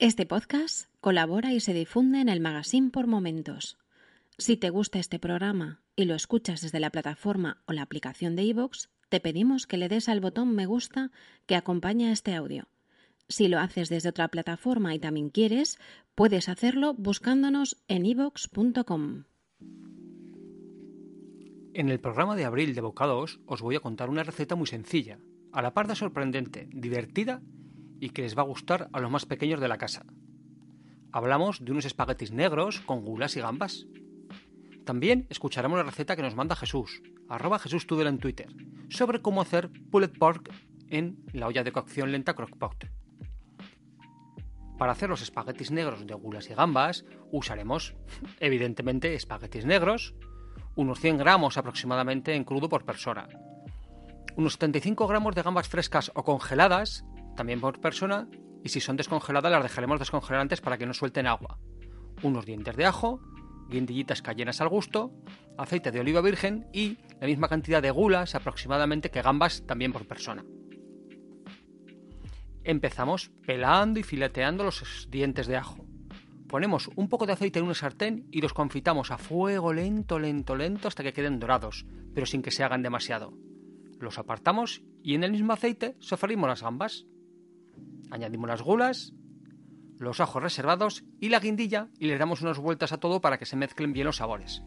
este podcast colabora y se difunde en el magazine por momentos. Si te gusta este programa y lo escuchas desde la plataforma o la aplicación de iVoox, te pedimos que le des al botón me gusta que acompaña este audio. Si lo haces desde otra plataforma y también quieres, puedes hacerlo buscándonos en iVoox.com. En el programa de abril de Bocados os voy a contar una receta muy sencilla, a la par de sorprendente, divertida y que les va a gustar a los más pequeños de la casa. Hablamos de unos espaguetis negros con gulas y gambas. También escucharemos la receta que nos manda Jesús, arroba Jesús en Twitter, sobre cómo hacer pulled pork en la olla de cocción lenta crockpot. Para hacer los espaguetis negros de gulas y gambas usaremos, evidentemente, espaguetis negros, unos 100 gramos aproximadamente en crudo por persona, unos 75 gramos de gambas frescas o congeladas también por persona, y si son descongeladas las dejaremos descongelar antes para que no suelten agua. Unos dientes de ajo, guindillitas cayenas al gusto, aceite de oliva virgen y la misma cantidad de gulas aproximadamente que gambas también por persona. Empezamos pelando y fileteando los dientes de ajo. Ponemos un poco de aceite en una sartén y los confitamos a fuego lento, lento, lento hasta que queden dorados, pero sin que se hagan demasiado. Los apartamos y en el mismo aceite sofreímos las gambas. Añadimos las gulas, los ajos reservados y la guindilla y le damos unas vueltas a todo para que se mezclen bien los sabores.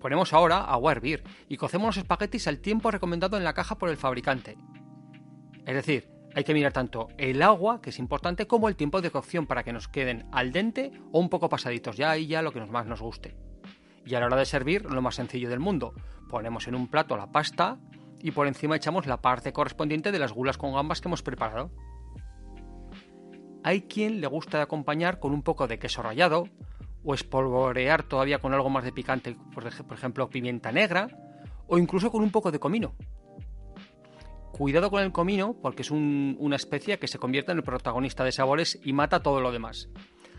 Ponemos ahora agua a hervir y cocemos los espaguetis al tiempo recomendado en la caja por el fabricante. Es decir, hay que mirar tanto el agua, que es importante, como el tiempo de cocción para que nos queden al dente o un poco pasaditos, ya ahí ya lo que nos más nos guste. Y a la hora de servir, lo más sencillo del mundo. Ponemos en un plato la pasta, y por encima echamos la parte correspondiente de las gulas con gambas que hemos preparado. Hay quien le gusta acompañar con un poco de queso rallado o espolvorear todavía con algo más de picante, por ejemplo pimienta negra o incluso con un poco de comino. Cuidado con el comino porque es una especia que se convierte en el protagonista de sabores y mata todo lo demás.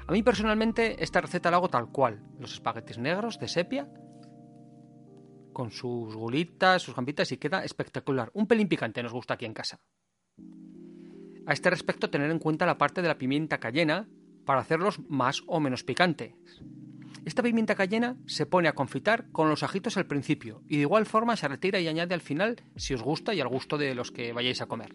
A mí personalmente esta receta la hago tal cual, los espaguetis negros de sepia con sus gulitas, sus gambitas y queda espectacular. Un pelín picante nos gusta aquí en casa. A este respecto, tener en cuenta la parte de la pimienta cayena para hacerlos más o menos picantes. Esta pimienta cayena se pone a confitar con los ajitos al principio y de igual forma se retira y añade al final si os gusta y al gusto de los que vayáis a comer.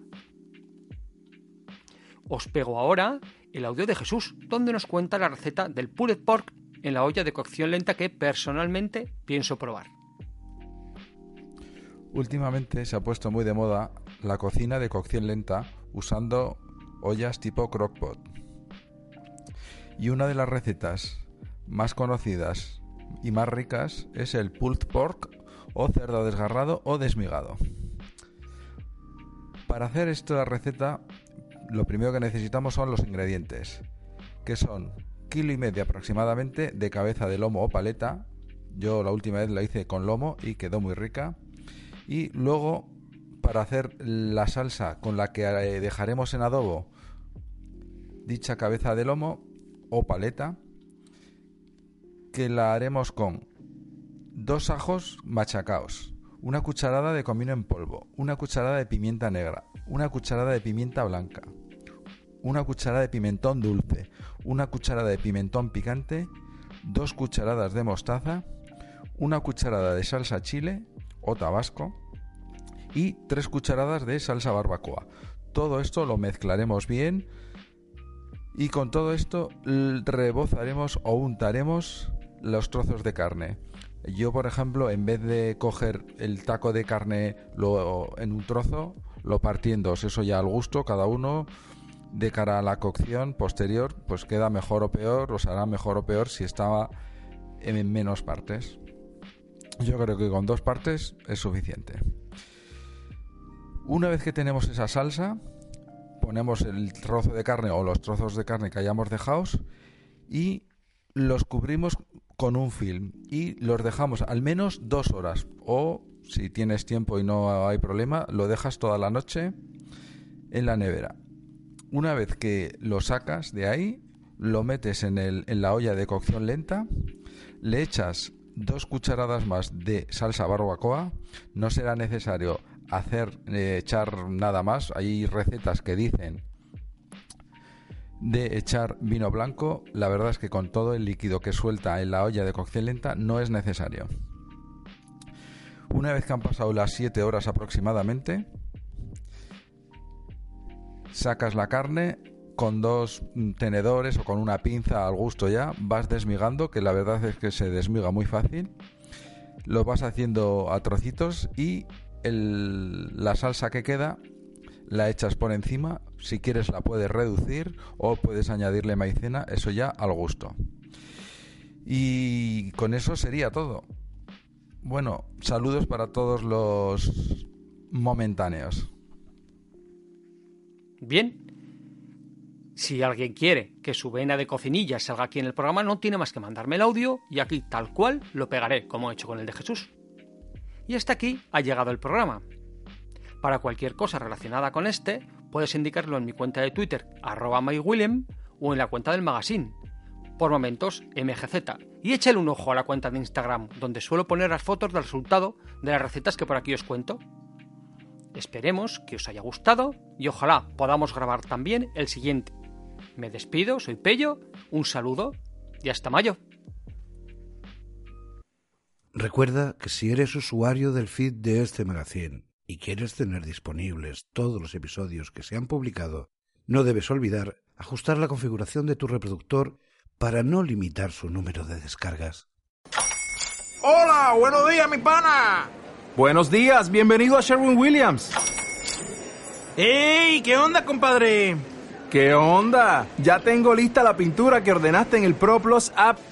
Os pego ahora el audio de Jesús, donde nos cuenta la receta del pulled pork en la olla de cocción lenta que personalmente pienso probar. Últimamente se ha puesto muy de moda la cocina de cocción lenta usando ollas tipo crockpot. Y una de las recetas más conocidas y más ricas es el pulled pork o cerdo desgarrado o desmigado. Para hacer esta receta, lo primero que necesitamos son los ingredientes, que son kilo y medio aproximadamente de cabeza de lomo o paleta. Yo la última vez la hice con lomo y quedó muy rica y luego, para hacer la salsa con la que eh, dejaremos en adobo dicha cabeza de lomo o paleta, que la haremos con dos ajos machacaos, una cucharada de comino en polvo, una cucharada de pimienta negra, una cucharada de pimienta blanca, una cucharada de pimentón dulce, una cucharada de pimentón picante, dos cucharadas de mostaza, una cucharada de salsa chile o tabasco y 3 cucharadas de salsa barbacoa. Todo esto lo mezclaremos bien y con todo esto rebozaremos o untaremos los trozos de carne. Yo, por ejemplo, en vez de coger el taco de carne lo, en un trozo, lo partiendo, eso ya al gusto, cada uno de cara a la cocción posterior, pues queda mejor o peor, os hará mejor o peor si estaba en menos partes. Yo creo que con dos partes es suficiente. Una vez que tenemos esa salsa, ponemos el trozo de carne o los trozos de carne que hayamos dejado y los cubrimos con un film y los dejamos al menos dos horas. O si tienes tiempo y no hay problema lo dejas toda la noche en la nevera. Una vez que lo sacas de ahí lo metes en, el, en la olla de cocción lenta le echas dos cucharadas más de salsa barbacoa no será necesario hacer eh, echar nada más hay recetas que dicen de echar vino blanco, la verdad es que con todo el líquido que suelta en la olla de cocción lenta no es necesario. Una vez que han pasado las 7 horas aproximadamente, sacas la carne con dos tenedores o con una pinza al gusto ya, vas desmigando, que la verdad es que se desmiga muy fácil. Lo vas haciendo a trocitos y la salsa que queda la echas por encima, si quieres la puedes reducir o puedes añadirle maicena, eso ya al gusto. Y con eso sería todo. Bueno, saludos para todos los momentáneos. Bien. Si alguien quiere que su vena de cocinilla salga aquí en el programa, no tiene más que mandarme el audio y aquí tal cual lo pegaré, como he hecho con el de Jesús. Y hasta aquí ha llegado el programa. Para cualquier cosa relacionada con este, puedes indicarlo en mi cuenta de Twitter, arroba mywilliam, o en la cuenta del magazine, por momentos MGZ. Y échale un ojo a la cuenta de Instagram, donde suelo poner las fotos del resultado de las recetas que por aquí os cuento. Esperemos que os haya gustado y ojalá podamos grabar también el siguiente. Me despido, soy Pello, un saludo y hasta mayo. Recuerda que si eres usuario del feed de este magazine y quieres tener disponibles todos los episodios que se han publicado, no debes olvidar ajustar la configuración de tu reproductor para no limitar su número de descargas. Hola, buenos días, mi pana. Buenos días, bienvenido a Sherwin Williams. ¡Ey! ¿Qué onda, compadre? ¿Qué onda? Ya tengo lista la pintura que ordenaste en el ProPlus app.